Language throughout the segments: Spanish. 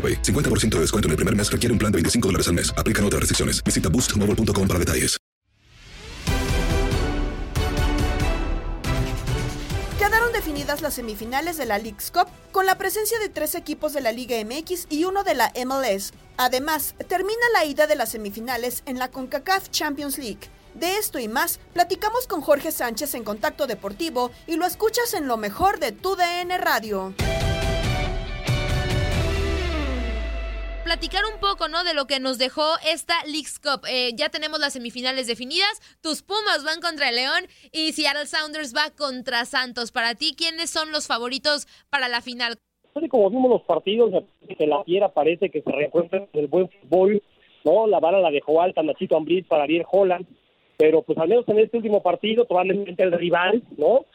AroPay. 50% de descuento en el primer mes requiere un plan de 25 dólares al mes. Aplican otras restricciones. Visita boostmobile.com para detalles. Quedaron definidas las semifinales de la League's Cup con la presencia de tres equipos de la Liga MX y uno de la MLS. Además, termina la ida de las semifinales en la CONCACAF Champions League. De esto y más, platicamos con Jorge Sánchez en Contacto Deportivo y lo escuchas en lo mejor de tu DN Radio. Platicar un poco, ¿no? De lo que nos dejó esta Leagues Cup. Eh, ya tenemos las semifinales definidas. Tus Pumas van contra el León y Seattle Sounders va contra Santos. Para ti, ¿quiénes son los favoritos para la final? Como vimos los partidos, que la fiera parece que se reencuentra en el buen fútbol, ¿no? La vara la dejó alta Nachito Ambriz para Ariel Holland, pero pues al menos en este último partido, probablemente el rival, ¿no?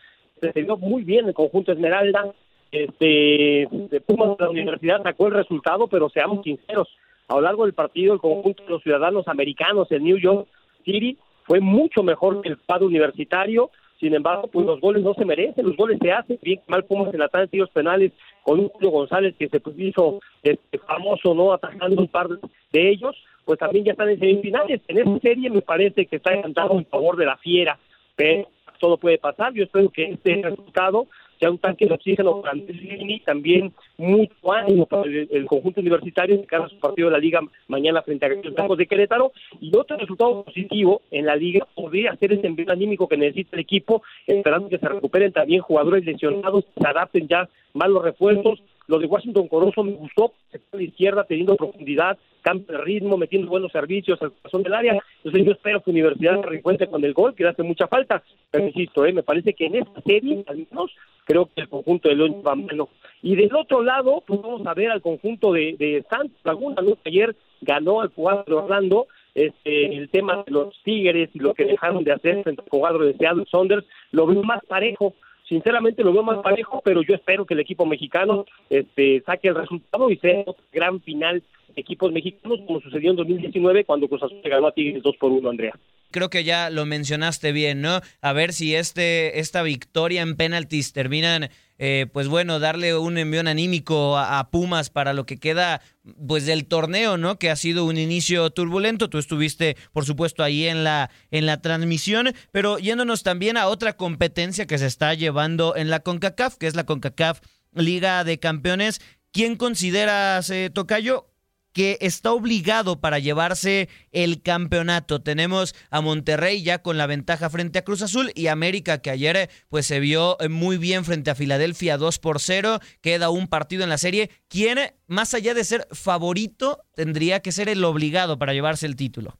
Se vio muy bien el conjunto Esmeralda, este de Pumas de la universidad sacó el resultado, pero seamos sinceros, a lo largo del partido el conjunto de los ciudadanos americanos en New York City fue mucho mejor que el padre universitario, sin embargo, pues los goles no se merecen, los goles se hacen, bien mal Pumas en la de tiros penales con un Julio González que se hizo este, famoso, ¿no? Atacando un par de ellos, pues también ya están en semifinales. En esa serie me parece que está encantado en favor de la fiera, pero todo puede pasar. Yo espero que este resultado sea un tanque de oxígeno para y también mucho ánimo para el, conjunto universitario en cada su partido de la liga mañana frente a los Campos de Querétaro. Y otro resultado positivo en la liga podría ser ese envío anímico que necesita el equipo esperando que se recuperen también jugadores lesionados se adapten ya más los refuerzos lo de Washington Corozo me gustó, sector de izquierda teniendo profundidad, cambio de ritmo, metiendo buenos servicios al corazón del área. Entonces yo espero que Universidad se reencuentre con el gol, que le hace mucha falta. Pero insisto, ¿eh? me parece que en esta serie, al menos, creo que el conjunto de León va menos. Y del otro lado, pues vamos a ver al conjunto de, de Santos Laguna, ¿no? ayer ganó al cuadro de Orlando, este, el tema de los Tigres y lo que dejaron de hacer frente al cuadro de Seattle Saunders, lo veo más parejo sinceramente lo veo más parejo, pero yo espero que el equipo mexicano este, saque el resultado y sea un gran final de equipos mexicanos, como sucedió en 2019 cuando Cruz Azul ganó a Tigres 2 por 1, Andrea creo que ya lo mencionaste bien, ¿no? A ver si este, esta victoria en penaltis terminan, eh, pues bueno, darle un envión anímico a, Pumas para lo que queda, pues del torneo, ¿no? Que ha sido un inicio turbulento. Tú estuviste, por supuesto, ahí en la, en la transmisión, pero yéndonos también a otra competencia que se está llevando en la CONCACAF, que es la CONCACAF Liga de Campeones. ¿Quién consideras, eh, Tocayo, que está obligado para llevarse el campeonato. Tenemos a Monterrey ya con la ventaja frente a Cruz Azul y América que ayer pues se vio eh, muy bien frente a Filadelfia 2 por 0. Queda un partido en la serie. ¿Quién, más allá de ser favorito, tendría que ser el obligado para llevarse el título?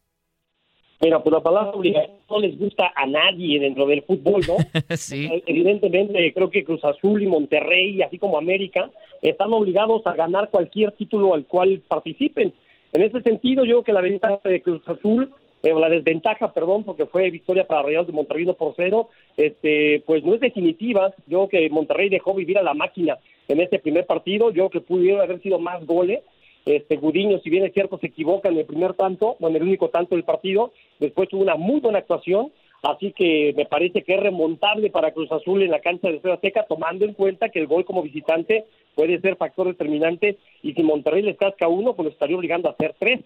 Mira, pues la palabra obligación no les gusta a nadie dentro del fútbol, ¿no? sí. Evidentemente, creo que Cruz Azul y Monterrey, así como América, están obligados a ganar cualquier título al cual participen. En ese sentido, yo creo que la ventaja de Cruz Azul, eh, o la desventaja, perdón, porque fue victoria para Real de Monterrey por cero, este, pues no es definitiva. Yo creo que Monterrey dejó vivir a la máquina en este primer partido. Yo creo que pudieron haber sido más goles este Gudiño, si bien es cierto, se equivoca en el primer tanto, o en el único tanto del partido, después tuvo una muy buena actuación, así que me parece que es remontable para Cruz Azul en la cancha de Ciudad Azteca, tomando en cuenta que el gol como visitante puede ser factor determinante, y si Monterrey les casca uno, pues lo estaría obligando a hacer tres.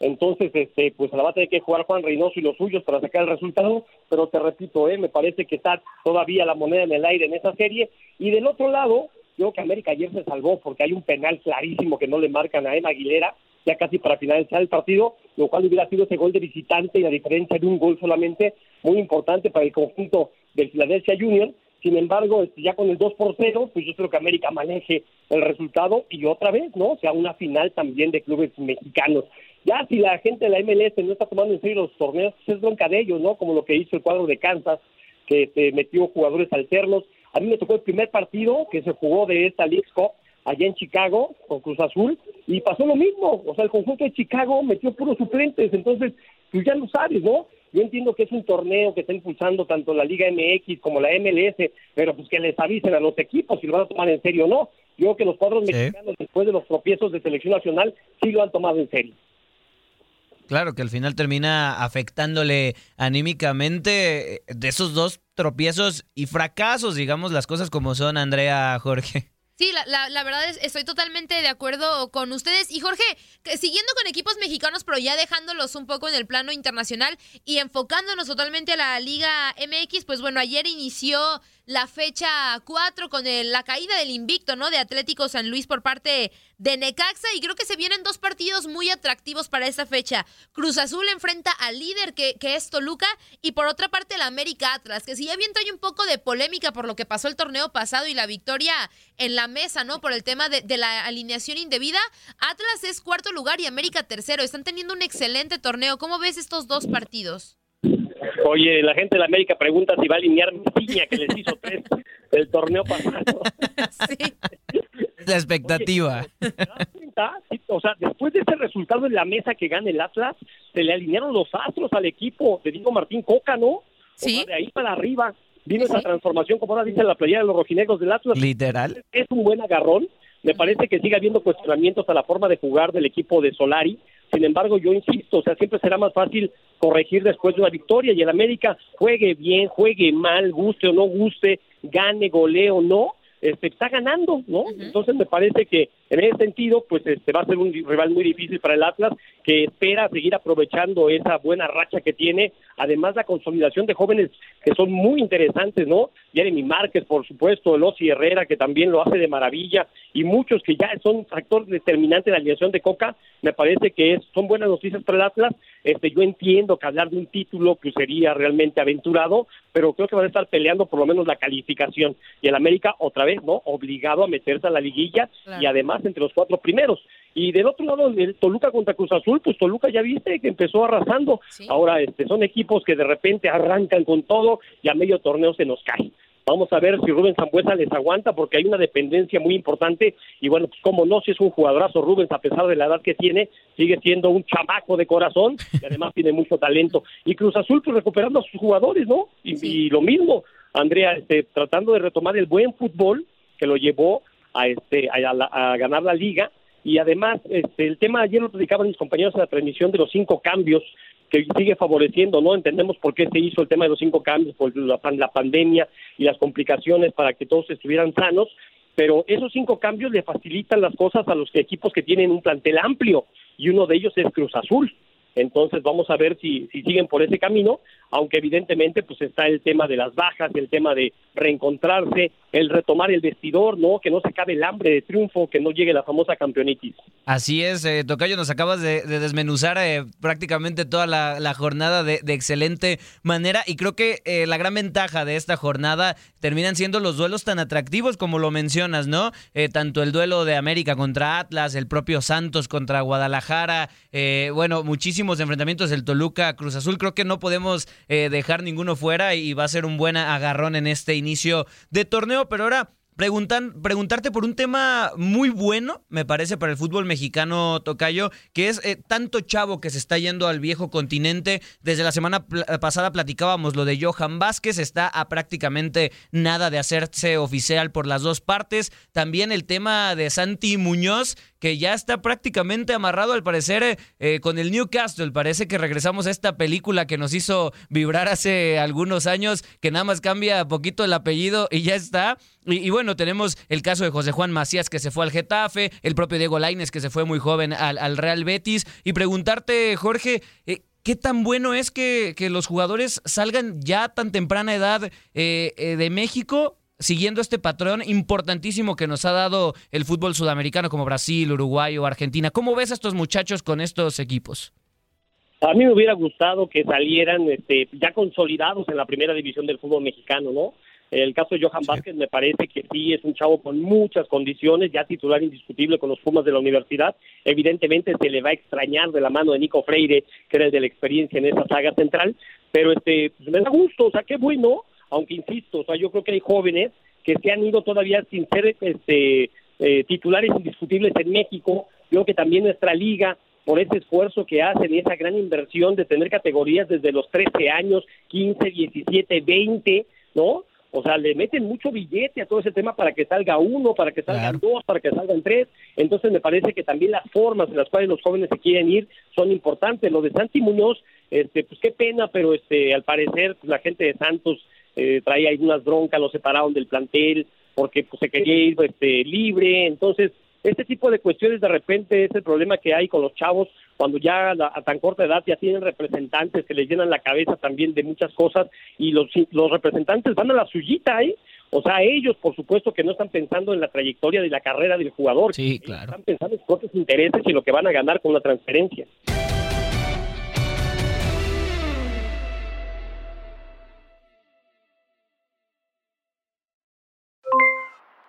Entonces, este, pues la va a tener que jugar Juan Reynoso y los suyos para sacar el resultado, pero te repito, eh, me parece que está todavía la moneda en el aire en esa serie. Y del otro lado, creo que América ayer se salvó porque hay un penal clarísimo que no le marcan a Emma Aguilera, ya casi para finalizar el partido, lo cual hubiera sido ese gol de visitante y la diferencia de un gol solamente muy importante para el conjunto del Philadelphia Junior. Sin embargo, este, ya con el 2 por 0, pues yo creo que América maneje el resultado y otra vez, ¿no? O sea, una final también de clubes mexicanos. Ya si la gente de la MLS no está tomando en serio los torneos, pues es bronca de ellos, ¿no? Como lo que hizo el cuadro de Kansas, que este, metió jugadores alternos a mí me tocó el primer partido que se jugó de esta League Cup allá en Chicago con Cruz Azul y pasó lo mismo. O sea, el conjunto de Chicago metió puros suplentes. Entonces, pues ya lo sabes, ¿no? Yo entiendo que es un torneo que está impulsando tanto la Liga MX como la MLS, pero pues que les avisen a los equipos si lo van a tomar en serio o no. Yo creo que los cuadros mexicanos, después de los tropiezos de selección nacional, sí lo han tomado en serio. Claro, que al final termina afectándole anímicamente eh, de esos dos tropiezos y fracasos, digamos las cosas como son, Andrea, Jorge. Sí, la, la, verdad es, estoy totalmente de acuerdo con ustedes. Y Jorge, siguiendo con equipos mexicanos, pero ya dejándolos un poco en el plano internacional y enfocándonos totalmente a la Liga MX, pues bueno, ayer inició la fecha 4 con la caída del invicto, ¿no? De Atlético San Luis por parte de Necaxa y creo que se vienen dos partidos muy atractivos para esa fecha. Cruz Azul enfrenta al líder que, es Toluca y por otra parte el América Atlas, que si ya bien trae un poco de polémica por lo que pasó el torneo pasado y la victoria en la mesa, ¿no? Por el tema de, de la alineación indebida, Atlas es cuarto lugar y América tercero. Están teniendo un excelente torneo. ¿Cómo ves estos dos partidos? Oye, la gente de la América pregunta si va a alinear piña que les hizo tres el torneo pasado. Sí. la expectativa. o sea, después de ese resultado en la mesa que gana el Atlas, se le alinearon los astros al equipo de Diego Martín Coca, ¿no? Sí. de ahí para arriba vino esa transformación, como ahora dice la playa de los rojinegros del Atlas. Literal. Es un buen agarrón. Me parece que sigue habiendo cuestionamientos a la forma de jugar del equipo de Solari. Sin embargo, yo insisto, o sea, siempre será más fácil corregir después de una victoria y el América juegue bien, juegue mal, guste o no guste, gane, golee o no, este, está ganando, ¿no? Entonces me parece que en ese sentido, pues este va a ser un rival muy difícil para el Atlas, que espera seguir aprovechando esa buena racha que tiene, además la consolidación de jóvenes que son muy interesantes, ¿no? Jeremy Márquez, por supuesto, Elosi Herrera, que también lo hace de maravilla, y muchos que ya son factor determinante en la alineación de Coca, me parece que es, son buenas noticias para el Atlas. Este, yo entiendo que hablar de un título que sería realmente aventurado, pero creo que van a estar peleando por lo menos la calificación. Y el América, otra vez, ¿no? Obligado a meterse a la liguilla y además entre los cuatro primeros. Y del otro lado, el Toluca contra Cruz Azul, pues Toluca ya viste que empezó arrasando. Ahora este, son equipos que de repente arrancan con todo y a medio torneo se nos cae. Vamos a ver si Rubén Zambuesa les aguanta porque hay una dependencia muy importante y bueno, pues como no, si es un jugadorazo Rubens a pesar de la edad que tiene, sigue siendo un chamaco de corazón y además tiene mucho talento. Y Cruz Azul pues recuperando a sus jugadores, ¿no? Y, lo mismo, Andrea, este, tratando de retomar el buen fútbol que lo llevó a, este, a, ganar la liga y además este, el tema ayer lo platicaban mis compañeros en la transmisión de los cinco cambios que sigue favoreciendo, ¿no? Entendemos por qué se hizo el tema de los cinco cambios, por la, la pandemia y las complicaciones para que todos estuvieran sanos, pero esos cinco cambios le facilitan las cosas a los equipos que tienen un plantel amplio y uno de ellos es Cruz Azul. Entonces vamos a ver si, si siguen por ese camino. aunque evidentemente pues está el tema de las bajas, el tema de reencontrarse, el retomar el vestidor, ¿no? Que no se acabe el hambre de triunfo, que no llegue la famosa campeonitis. Así es, eh, Tocayo, nos acabas de, desmenuzar eh, prácticamente toda la, jornada de, excelente manera y creo que eh, la gran ventaja de esta jornada terminan siendo los duelos tan atractivos como lo mencionas, ¿no? tanto el duelo de América contra Atlas, el propio Santos contra Guadalajara, bueno, muchísimos enfrentamientos del Toluca, Cruz Azul, creo que no podemos dejar ninguno fuera y va a ser un buen agarrón en este inicio de torneo, pero ahora preguntan, preguntarte por un tema muy bueno, me parece, para el fútbol mexicano, Tocayo, que es eh, tanto chavo que se está yendo al viejo continente. Desde la semana pasada platicábamos lo de Johan Vázquez, está a prácticamente nada de hacerse oficial por las dos partes. También el tema de Santi Muñoz, que ya está prácticamente amarrado al parecer eh, eh, con el Newcastle. Parece que regresamos a esta película que nos hizo vibrar hace algunos años, que nada más cambia poquito el apellido y ya está. Y, bueno, tenemos el caso de José Juan Macías que se fue al Getafe, el propio Diego Laines que se fue muy joven al, Real Betis. Y preguntarte, Jorge, eh, ¿qué tan bueno es que, los jugadores salgan ya tan temprana edad de México siguiendo este patrón importantísimo que nos ha dado el fútbol sudamericano como Brasil, Uruguay o Argentina. ¿Cómo ves a estos muchachos con estos equipos? A mí me hubiera gustado que salieran este, ya consolidados en la primera división del fútbol mexicano, ¿no? El caso de Johan Vázquez me parece que sí es un chavo con muchas condiciones, ya titular indiscutible con los Pumas de la universidad. Evidentemente se le va a extrañar de la mano de Nico Freire, que era el de la experiencia en esa saga central, pero este pues me da gusto, o sea, qué bueno aunque insisto, o sea, yo creo que hay jóvenes que se han ido todavía sin ser este, eh, titulares indiscutibles en México. Yo creo que también nuestra liga, por ese esfuerzo que hacen y esa gran inversión de tener categorías desde los 13 años, 15, 17, 20, ¿no? O sea, le meten mucho billete a todo ese tema para que salga uno, para que salgan dos, para que salgan tres. Entonces me parece que también las formas en las cuales los jóvenes se quieren ir son importantes. Lo de Santi Muñoz, este, pues qué pena, pero este, al parecer pues, la gente de Santos eh, traía algunas broncas, lo separaron del plantel porque pues, se quería ir este, libre, entonces este tipo de cuestiones de repente es el problema que hay con los chavos cuando ya a tan corta edad ya tienen representantes que les llenan la cabeza también de muchas cosas y los, los representantes van a la suyita, ¿eh? O sea, ellos, por supuesto, que no están pensando en la trayectoria de la carrera del jugador. Sí, claro. Están pensando en sus propios intereses y lo que van a ganar con la transferencia.